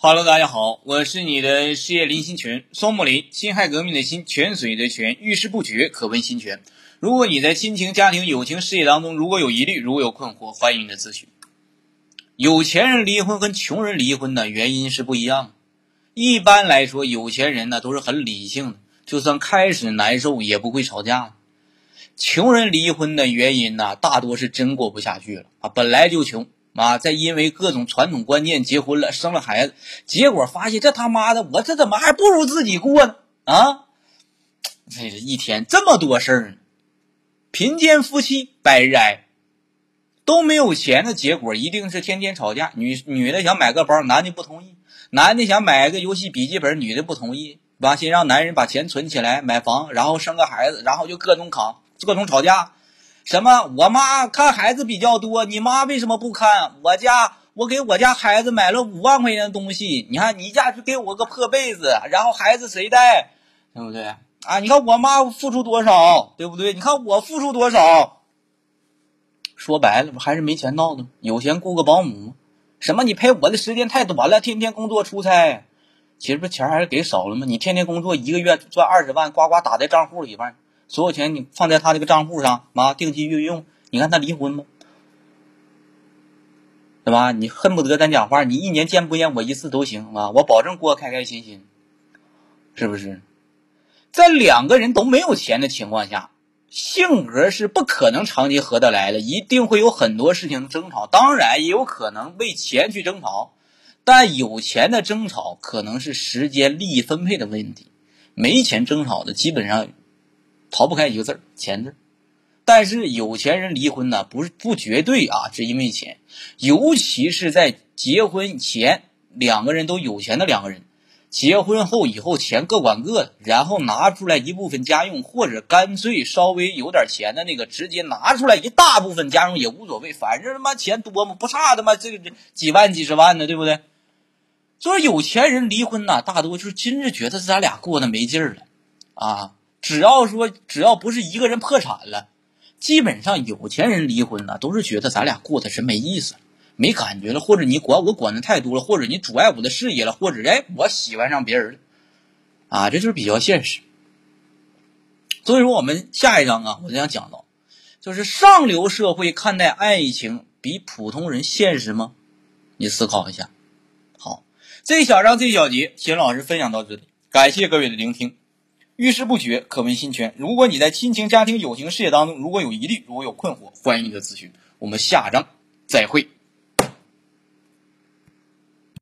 Hello，大家好，我是你的事业林心泉，双木林，辛亥革命的辛，泉水的泉，遇事不决，可问心泉。如果你在亲情、家庭、友情、事业当中如果有疑虑，如果有困惑，欢迎你的咨询。有钱人离婚跟穷人离婚的原因是不一样。一般来说，有钱人呢都是很理性的，就算开始难受也不会吵架。穷人离婚的原因呢，大多是真过不下去了啊，本来就穷。啊！再因为各种传统观念结婚了，生了孩子，结果发现这他妈的，我这怎么还不如自己过呢？啊！这一天这么多事儿呢，贫贱夫妻百日哀，都没有钱的结果一定是天天吵架。女女的想买个包，男的不同意；男的想买个游戏笔记本，女的不同意。完，先让男人把钱存起来买房，然后生个孩子，然后就各种扛，各种吵架。什么？我妈看孩子比较多，你妈为什么不看？我家我给我家孩子买了五万块钱的东西，你看你家就给我个破被子，然后孩子谁带？对不对？啊，你看我妈付出多少，对不对？你看我付出多少？说白了，不还是没钱闹呢？有钱雇个保姆？什么？你陪我的时间太短了，天天工作出差，其实不钱还是给少了吗？你天天工作，一个月赚二十万，呱呱打在账户里边。所有钱你放在他这个账户上，妈定期运用。你看他离婚吗？对吧？你恨不得咱讲话，你一年见不见我一次都行啊！我保证过开开心心，是不是？在两个人都没有钱的情况下，性格是不可能长期合得来的，一定会有很多事情争吵。当然也有可能为钱去争吵，但有钱的争吵可能是时间利益分配的问题，没钱争吵的基本上。逃不开一个字儿钱字，但是有钱人离婚呢，不是不绝对啊，是因为钱，尤其是在结婚前两个人都有钱的两个人，结婚后以后钱各管各的，然后拿出来一部分家用，或者干脆稍微有点钱的那个直接拿出来一大部分家用也无所谓，反正他妈钱多嘛，不差他妈这个几万几十万的，对不对？所以有钱人离婚呐，大多就是真是觉得咱俩过得没劲儿了啊。只要说只要不是一个人破产了，基本上有钱人离婚呢，都是觉得咱俩过得真没意思，没感觉了，或者你管我管的太多了，或者你阻碍我的事业了，或者哎我喜欢上别人了，啊，这就是比较现实。所以说，我们下一章啊，我就想讲到，就是上流社会看待爱情比普通人现实吗？你思考一下。好，这一小章这一小节，秦老师分享到这里，感谢各位的聆听。遇事不决，可问心泉。如果你在亲情、家庭、友情、事业当中如果有疑虑，如果有困惑，欢迎你的咨询。我们下章再会。